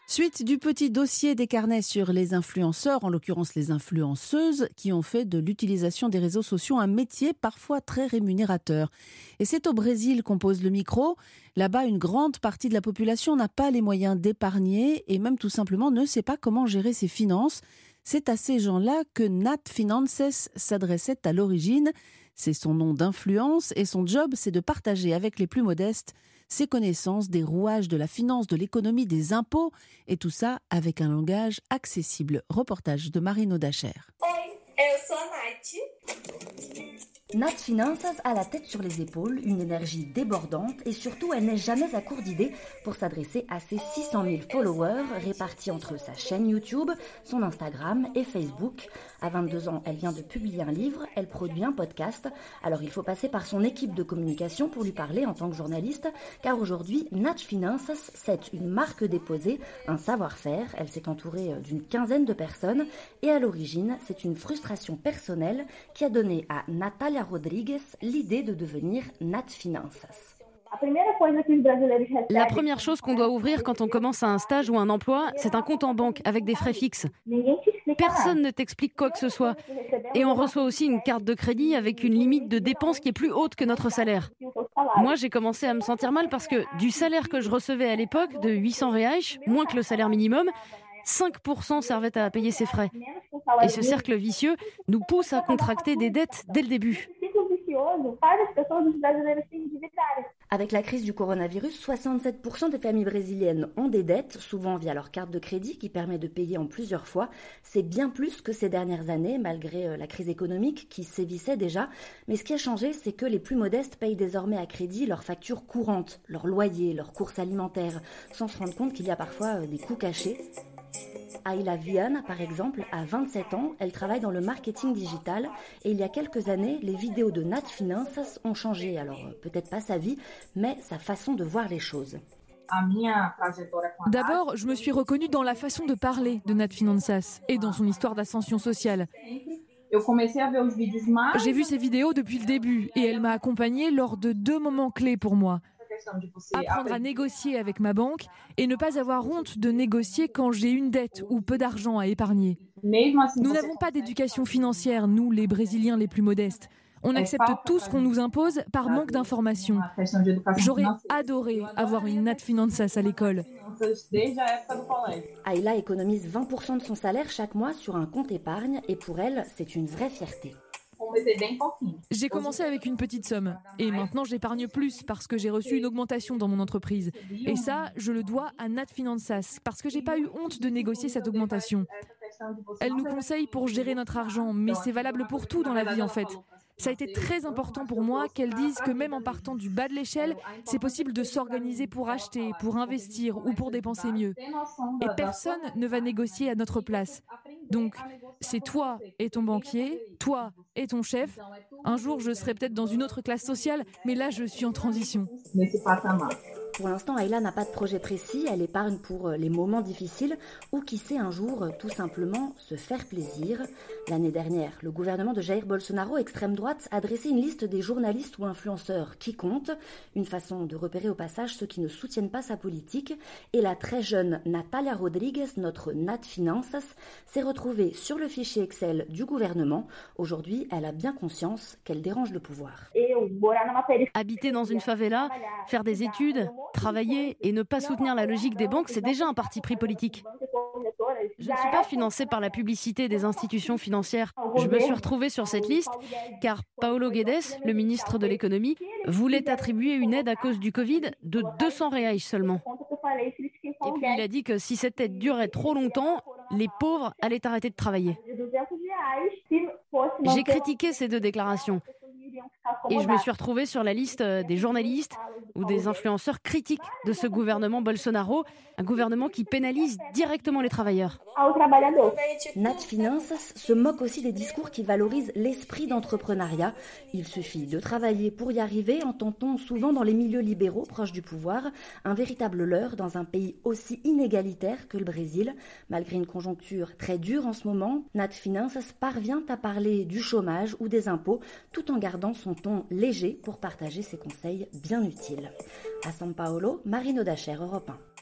Suite du petit dossier des carnets sur les influenceurs, en l'occurrence les influenceuses, qui ont fait de l'utilisation des réseaux sociaux un métier parfois très rémunérateur. Et c'est au Brésil qu'on pose le micro. Là-bas, une grande partie de la population n'a pas les moyens d'épargner et même tout simplement ne sait pas comment gérer ses finances. C'est à ces gens-là que Nat Finances s'adressait à l'origine. C'est son nom d'influence et son job, c'est de partager avec les plus modestes ses connaissances des rouages de la finance, de l'économie, des impôts, et tout ça avec un langage accessible. Reportage de Marino Dacher. Nat Finances a la tête sur les épaules, une énergie débordante et surtout elle n'est jamais à court d'idées pour s'adresser à ses 600 000 followers répartis entre sa chaîne YouTube, son Instagram et Facebook. À 22 ans, elle vient de publier un livre, elle produit un podcast, alors il faut passer par son équipe de communication pour lui parler en tant que journaliste, car aujourd'hui, Nat Finances, c'est une marque déposée, un savoir-faire, elle s'est entourée euh, d'une quinzaine de personnes et à l'origine, c'est une frustration personnelle qui a donné à Natalia Rodriguez l'idée de devenir Nat Finances. La première chose qu'on doit ouvrir quand on commence un stage ou un emploi, c'est un compte en banque avec des frais fixes. Personne ne t'explique quoi que ce soit. Et on reçoit aussi une carte de crédit avec une limite de dépenses qui est plus haute que notre salaire. Moi, j'ai commencé à me sentir mal parce que du salaire que je recevais à l'époque, de 800 reais, moins que le salaire minimum, 5% servaient à payer ses frais. Et ce cercle vicieux nous pousse à contracter des dettes dès le début. Avec la crise du coronavirus, 67% des familles brésiliennes ont des dettes, souvent via leur carte de crédit qui permet de payer en plusieurs fois. C'est bien plus que ces dernières années, malgré euh, la crise économique qui sévissait déjà. Mais ce qui a changé, c'est que les plus modestes payent désormais à crédit leurs factures courantes, leurs loyers, leurs courses alimentaires, sans se rendre compte qu'il y a parfois euh, des coûts cachés. Ayla Vian, par exemple, a 27 ans, elle travaille dans le marketing digital et il y a quelques années, les vidéos de Nat Finances ont changé. Alors, peut-être pas sa vie, mais sa façon de voir les choses. D'abord, je me suis reconnue dans la façon de parler de Nat Finances et dans son histoire d'ascension sociale. J'ai vu ses vidéos depuis le début et elle m'a accompagnée lors de deux moments clés pour moi. Apprendre à négocier avec ma banque et ne pas avoir honte de négocier quand j'ai une dette ou peu d'argent à épargner. Nous n'avons pas d'éducation financière, nous, les Brésiliens les plus modestes. On accepte tout ce qu'on nous impose par manque d'informations. J'aurais adoré avoir une Nat Finances à l'école. Ayla économise 20% de son salaire chaque mois sur un compte épargne et pour elle, c'est une vraie fierté. J'ai commencé avec une petite somme et maintenant j'épargne plus parce que j'ai reçu une augmentation dans mon entreprise. Et ça, je le dois à Nat Finances parce que j'ai pas eu honte de négocier cette augmentation. Elle nous conseille pour gérer notre argent, mais c'est valable pour tout dans la vie en fait. Ça a été très important pour moi qu'elle dise que même en partant du bas de l'échelle, c'est possible de s'organiser pour acheter, pour investir ou pour dépenser mieux. Et personne ne va négocier à notre place. Donc, c'est toi et ton banquier, toi et ton chef. Un jour, je serai peut-être dans une autre classe sociale, mais là, je suis en transition. Pour l'instant, Ayla n'a pas de projet précis, elle épargne pour euh, les moments difficiles ou qui sait un jour euh, tout simplement se faire plaisir. L'année dernière, le gouvernement de Jair Bolsonaro, extrême droite, a dressé une liste des journalistes ou influenceurs qui comptent, une façon de repérer au passage ceux qui ne soutiennent pas sa politique. Et la très jeune Natalia Rodriguez, notre Nat Finances, s'est retrouvée sur le fichier Excel du gouvernement. Aujourd'hui, elle a bien conscience qu'elle dérange le pouvoir. Habiter dans une favela, faire des études, Travailler et ne pas soutenir la logique des banques, c'est déjà un parti pris politique. Je ne suis pas financée par la publicité des institutions financières. Je me suis retrouvée sur cette liste car Paolo Guedes, le ministre de l'économie, voulait attribuer une aide à cause du Covid de 200 reais seulement. Et puis il a dit que si cette aide durait trop longtemps, les pauvres allaient arrêter de travailler. J'ai critiqué ces deux déclarations. Et je me suis retrouvée sur la liste des journalistes ou des influenceurs critiques de ce gouvernement Bolsonaro, un gouvernement qui pénalise directement les travailleurs. Nat Finances se moque aussi des discours qui valorisent l'esprit d'entrepreneuriat. Il suffit de travailler pour y arriver, entend-on souvent dans les milieux libéraux proches du pouvoir, un véritable leurre dans un pays aussi inégalitaire que le Brésil. Malgré une conjoncture très dure en ce moment, Nat Finances parvient à parler du chômage ou des impôts tout en gardant son ton léger pour partager ses conseils bien utiles. À São Paulo, Marino Dacher, Europe 1.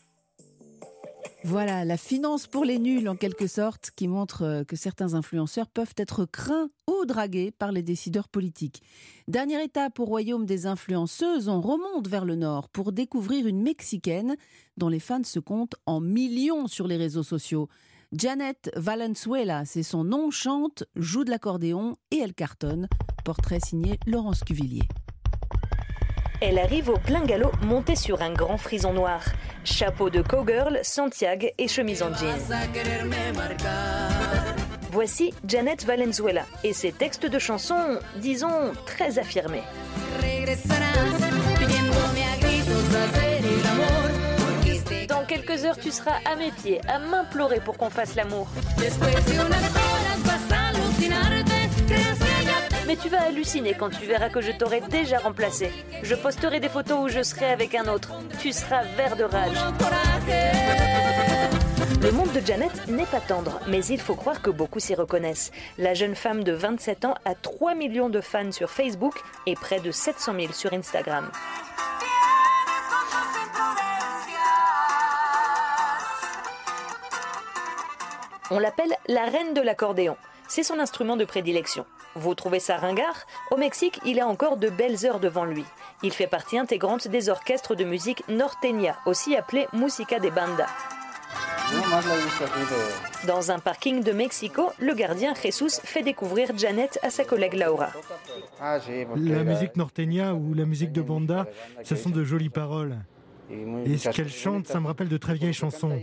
Voilà, la finance pour les nuls en quelque sorte, qui montre euh, que certains influenceurs peuvent être craints ou dragués par les décideurs politiques. Dernière étape au royaume des influenceuses, on remonte vers le nord pour découvrir une Mexicaine dont les fans se comptent en millions sur les réseaux sociaux. Janet Valenzuela, c'est son nom, chante, joue de l'accordéon et elle cartonne. Portrait signé Laurence Cuvillier. Elle arrive au plein galop montée sur un grand frison noir. Chapeau de cowgirl, Santiago et chemise en jean. Voici Janet Valenzuela et ses textes de chansons, disons, très affirmés. Dans quelques heures, tu seras à mes pieds, à m'implorer pour qu'on fasse l'amour. Mais tu vas halluciner quand tu verras que je t'aurai déjà remplacé. Je posterai des photos où je serai avec un autre. Tu seras vert de rage. Le monde de Janet n'est pas tendre, mais il faut croire que beaucoup s'y reconnaissent. La jeune femme de 27 ans a 3 millions de fans sur Facebook et près de 700 000 sur Instagram. On l'appelle la reine de l'accordéon. C'est son instrument de prédilection. Vous trouvez ça ringard? Au Mexique, il a encore de belles heures devant lui. Il fait partie intégrante des orchestres de musique norteña, aussi appelés musica de banda. Dans un parking de Mexico, le gardien Jesus fait découvrir Janet à sa collègue Laura. La musique norteña ou la musique de banda, ce sont de jolies paroles. Et ce qu'elle chante, ça me rappelle de très vieilles chansons.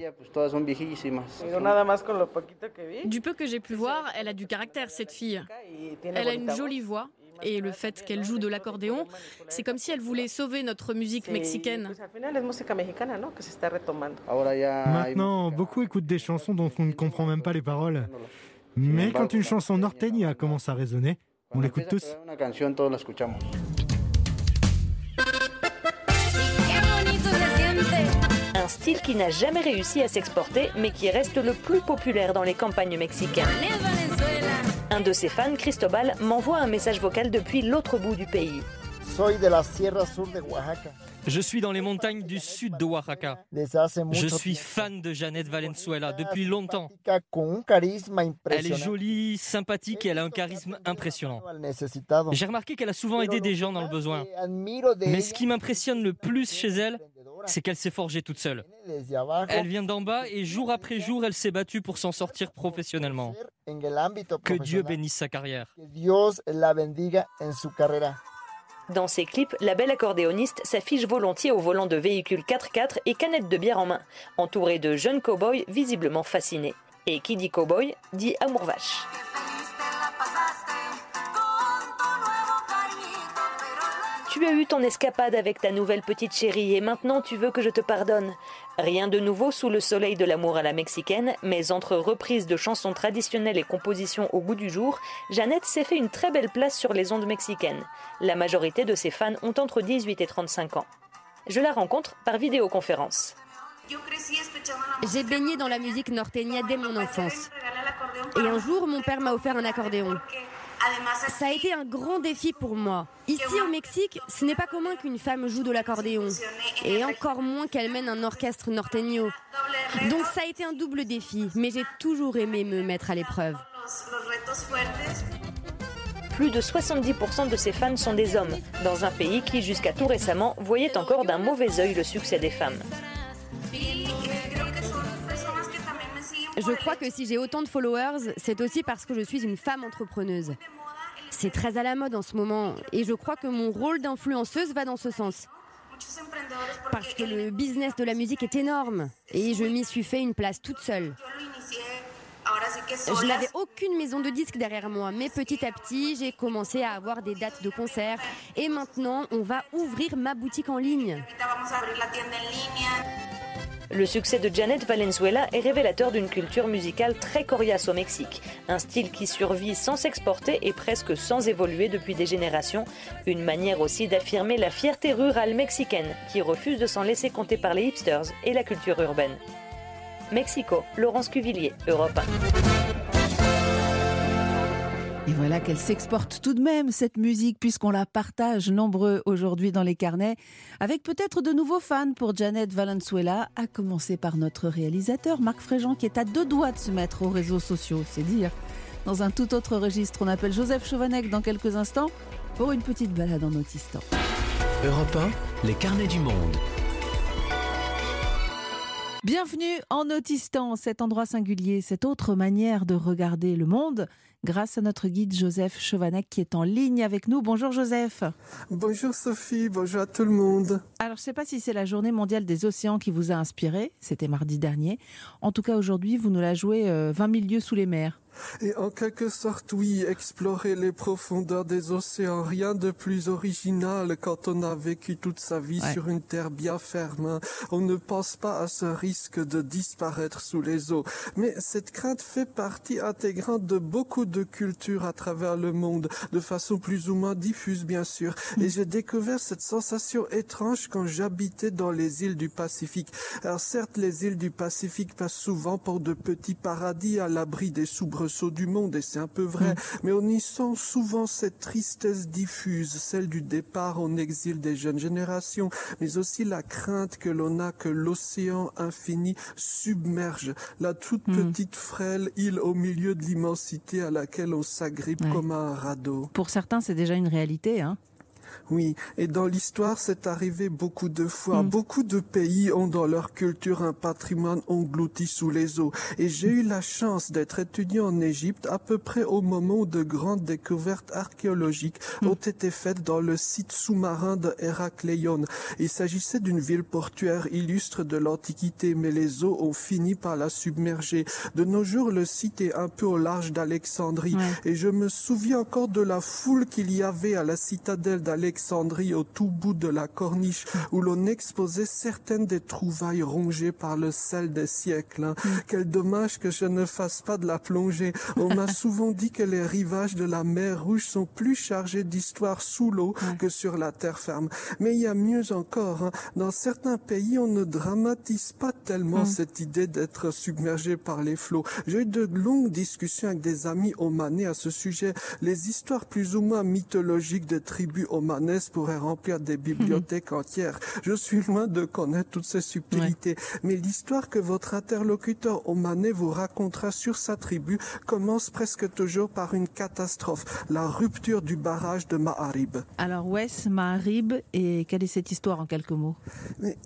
Du peu que j'ai pu voir, elle a du caractère, cette fille. Elle a une jolie voix. Et le fait qu'elle joue de l'accordéon, c'est comme si elle voulait sauver notre musique mexicaine. Maintenant, beaucoup écoutent des chansons dont on ne comprend même pas les paroles. Mais quand une chanson norteña commence à résonner, on l'écoute tous. Un style qui n'a jamais réussi à s'exporter, mais qui reste le plus populaire dans les campagnes mexicaines. Un de ses fans, Cristobal, m'envoie un message vocal depuis l'autre bout du pays. Je suis dans les montagnes du sud de Oaxaca. Je suis fan de Janet Valenzuela depuis longtemps. Elle est jolie, sympathique et elle a un charisme impressionnant. J'ai remarqué qu'elle a souvent aidé des gens dans le besoin. Mais ce qui m'impressionne le plus chez elle, c'est qu'elle s'est forgée toute seule. Elle vient d'en bas et jour après jour, elle s'est battue pour s'en sortir professionnellement. Que Dieu bénisse sa carrière. Dans ses clips, la belle accordéoniste s'affiche volontiers au volant de véhicules 4x4 et canettes de bière en main, entourée de jeunes cow-boys visiblement fascinés. Et qui dit cow-boy dit amour vache. Tu as eu ton escapade avec ta nouvelle petite chérie et maintenant tu veux que je te pardonne. Rien de nouveau sous le soleil de l'amour à la mexicaine, mais entre reprises de chansons traditionnelles et compositions au goût du jour, Jeannette s'est fait une très belle place sur les ondes mexicaines. La majorité de ses fans ont entre 18 et 35 ans. Je la rencontre par vidéoconférence. J'ai baigné dans la musique norteña dès mon enfance. Et un jour, mon père m'a offert un accordéon. Ça a été un grand défi pour moi. Ici au Mexique, ce n'est pas commun qu'une femme joue de l'accordéon, et encore moins qu'elle mène un orchestre norteño. Donc ça a été un double défi, mais j'ai toujours aimé me mettre à l'épreuve. Plus de 70% de ses fans sont des hommes, dans un pays qui, jusqu'à tout récemment, voyait encore d'un mauvais œil le succès des femmes. Je crois que si j'ai autant de followers, c'est aussi parce que je suis une femme entrepreneuse. C'est très à la mode en ce moment et je crois que mon rôle d'influenceuse va dans ce sens. Parce que le business de la musique est énorme et je m'y suis fait une place toute seule. Je n'avais aucune maison de disques derrière moi, mais petit à petit, j'ai commencé à avoir des dates de concert et maintenant, on va ouvrir ma boutique en ligne. Le succès de Janet Valenzuela est révélateur d'une culture musicale très coriace au Mexique, un style qui survit sans s'exporter et presque sans évoluer depuis des générations, une manière aussi d'affirmer la fierté rurale mexicaine qui refuse de s'en laisser compter par les hipsters et la culture urbaine. Mexico, Laurence Cuvillier, Europe 1. Et voilà qu'elle s'exporte tout de même, cette musique, puisqu'on la partage nombreux aujourd'hui dans les carnets, avec peut-être de nouveaux fans pour Janet Valenzuela, à commencer par notre réalisateur Marc Fréjean, qui est à deux doigts de se mettre aux réseaux sociaux, c'est dire. Dans un tout autre registre, on appelle Joseph Chauvanec dans quelques instants pour une petite balade en autistan. Europe 1, les carnets du monde. Bienvenue en Autistan, cet endroit singulier, cette autre manière de regarder le monde grâce à notre guide Joseph Chovanec qui est en ligne avec nous. Bonjour Joseph. Bonjour Sophie, bonjour à tout le monde. Alors je ne sais pas si c'est la journée mondiale des océans qui vous a inspiré, c'était mardi dernier. En tout cas aujourd'hui vous nous la jouez 20 euh, 000 lieues sous les mers. Et en quelque sorte, oui, explorer les profondeurs des océans, rien de plus original quand on a vécu toute sa vie sur une terre bien ferme. On ne pense pas à ce risque de disparaître sous les eaux. Mais cette crainte fait partie intégrante de beaucoup de cultures à travers le monde, de façon plus ou moins diffuse, bien sûr. Mm. Et j'ai découvert cette sensation étrange quand j'habitais dans les îles du Pacifique. Alors certes, les îles du Pacifique passent souvent pour de petits paradis à l'abri des soubresauts saut du monde, et c'est un peu vrai, mm. mais on y sent souvent cette tristesse diffuse, celle du départ en exil des jeunes générations, mais aussi la crainte que l'on a que l'océan infini submerge la toute mm. petite frêle île au milieu de l'immensité à laquelle on s'agrippe comme un radeau. Pour certains, c'est déjà une réalité, hein oui, et dans l'histoire, c'est arrivé beaucoup de fois. Mm. Beaucoup de pays ont dans leur culture un patrimoine englouti sous les eaux. Et j'ai eu la chance d'être étudiant en Égypte à peu près au moment où de grandes découvertes archéologiques mm. ont été faites dans le site sous-marin de Héracléon. Il s'agissait d'une ville portuaire illustre de l'Antiquité, mais les eaux ont fini par la submerger. De nos jours, le site est un peu au large d'Alexandrie. Et je me souviens encore de la foule qu'il y avait à la citadelle d'Alexandrie Alexandrie au tout bout de la corniche où l'on exposait certaines des trouvailles rongées par le sel des siècles. Mm. Quel dommage que je ne fasse pas de la plongée. On m'a souvent dit que les rivages de la mer Rouge sont plus chargés d'histoire sous l'eau que sur la terre ferme. Mais il y a mieux encore. Hein. Dans certains pays, on ne dramatise pas tellement mm. cette idée d'être submergé par les flots. J'ai eu de longues discussions avec des amis omanais à ce sujet. Les histoires plus ou moins mythologiques des tribus omanais pourrait remplir des bibliothèques entières. Je suis loin de connaître toutes ces subtilités, mais l'histoire que votre interlocuteur omanais vous racontera sur sa tribu commence presque toujours par une catastrophe, la rupture du barrage de Ma'arib. Alors, Wes, Ma'arib, et quelle est cette histoire en quelques mots?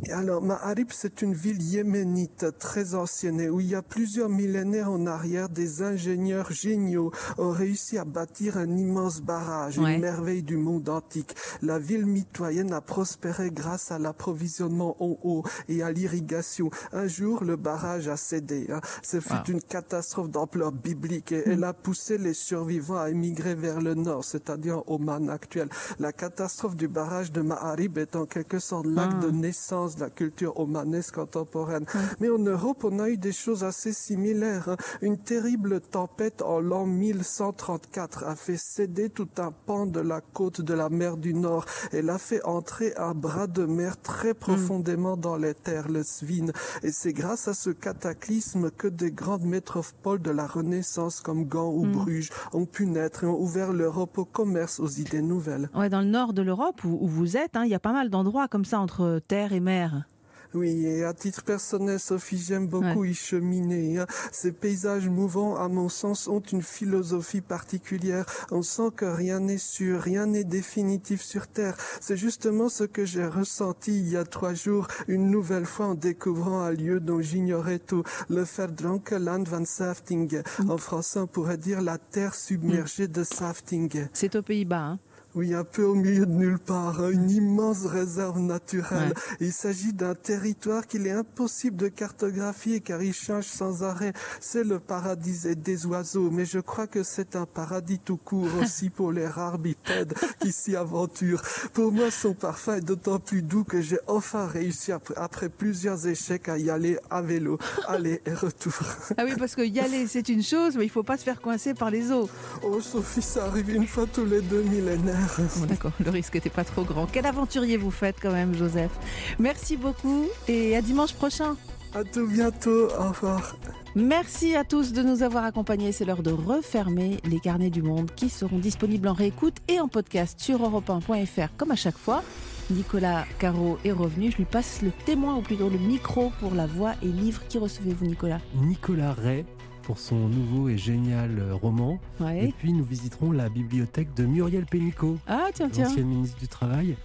Alors, Ma'arib, c'est une ville yéménite très ancienne où il y a plusieurs millénaires en arrière, des ingénieurs géniaux ont réussi à bâtir un immense barrage, une merveille du monde antique. La ville mitoyenne a prospéré grâce à l'approvisionnement en eau et à l'irrigation. Un jour, le barrage a cédé. Hein. Ce fut une catastrophe d'ampleur biblique et elle a poussé les survivants à émigrer vers le nord, c'est-à-dire Oman actuel. La catastrophe du barrage de Ma'arib est en quelque sorte l'acte de ah. naissance de la culture omanaise contemporaine. Mais en Europe, on a eu des choses assez similaires. Hein. Une terrible tempête en l'an 1134 a fait céder tout un pan de la côte de la mer du Nord. Elle a fait entrer un bras de mer très profondément dans les terres, le Svin. Et c'est grâce à ce cataclysme que des grandes métropoles de la Renaissance comme Gand ou mm. Bruges ont pu naître et ont ouvert l'Europe au commerce, aux idées nouvelles. Ouais, dans le nord de l'Europe où, vous êtes, hein, il y a pas mal d'endroits comme ça entre terre et mer. Oui, et à titre personnel, Sophie, j'aime beaucoup y cheminer. Hein. Ces paysages mouvants, à mon sens, ont une philosophie particulière. On sent que rien n'est sûr, rien n'est définitif sur Terre. C'est justement ce que j'ai ressenti il y a trois jours, une nouvelle fois en découvrant un lieu dont j'ignorais tout, le Verdronkenland van Safting. En français, on pourrait dire la terre submergée de Safting. C'est aux Pays-Bas, hein oui, un peu au milieu de nulle part, une immense réserve naturelle. Il s'agit d'un territoire qu'il est impossible de cartographier car il change sans arrêt. C'est le paradis des oiseaux, mais je crois que c'est un paradis tout court aussi pour les rares bipèdes qui s'y aventurent. Pour moi, son parfum est d'autant plus doux que j'ai enfin réussi après, plusieurs échecs à y aller à vélo, aller et retour. Ah oui, parce que y aller c'est une chose, mais il faut pas se faire coincer par les eaux. Oh Sophie, ça arrive une fois tous les deux millénaires. D'accord, le risque n'était pas trop grand. Quel aventurier vous faites quand même, Joseph? Merci beaucoup et à dimanche prochain. À tout bientôt, au revoir. Merci à tous de nous avoir accompagnés. C'est l'heure de refermer les carnets du monde qui seront disponibles en réécoute et en podcast sur europe1.fr comme à chaque fois. Nicolas Caro est revenu. Je lui passe le témoin, ou plutôt le micro pour la voix et livre. Qui recevez-vous, Nicolas? Nicolas Ray, pour son nouveau et génial euh, roman. Et puis nous visiterons la bibliothèque de Muriel Pénicaud, ah, tiens, tiens. ancienne ministre du Travail,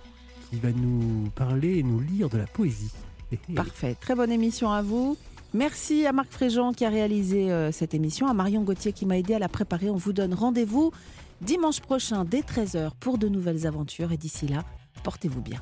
qui va nous parler et nous lire de la poésie. Parfait, très bonne émission à vous. Merci à Marc Fréjean qui a réalisé euh, cette émission, à Marion Gauthier qui m'a aidé à la préparer. On vous donne rendez-vous dimanche prochain dès 13h pour de nouvelles aventures et d'ici là, portez-vous bien.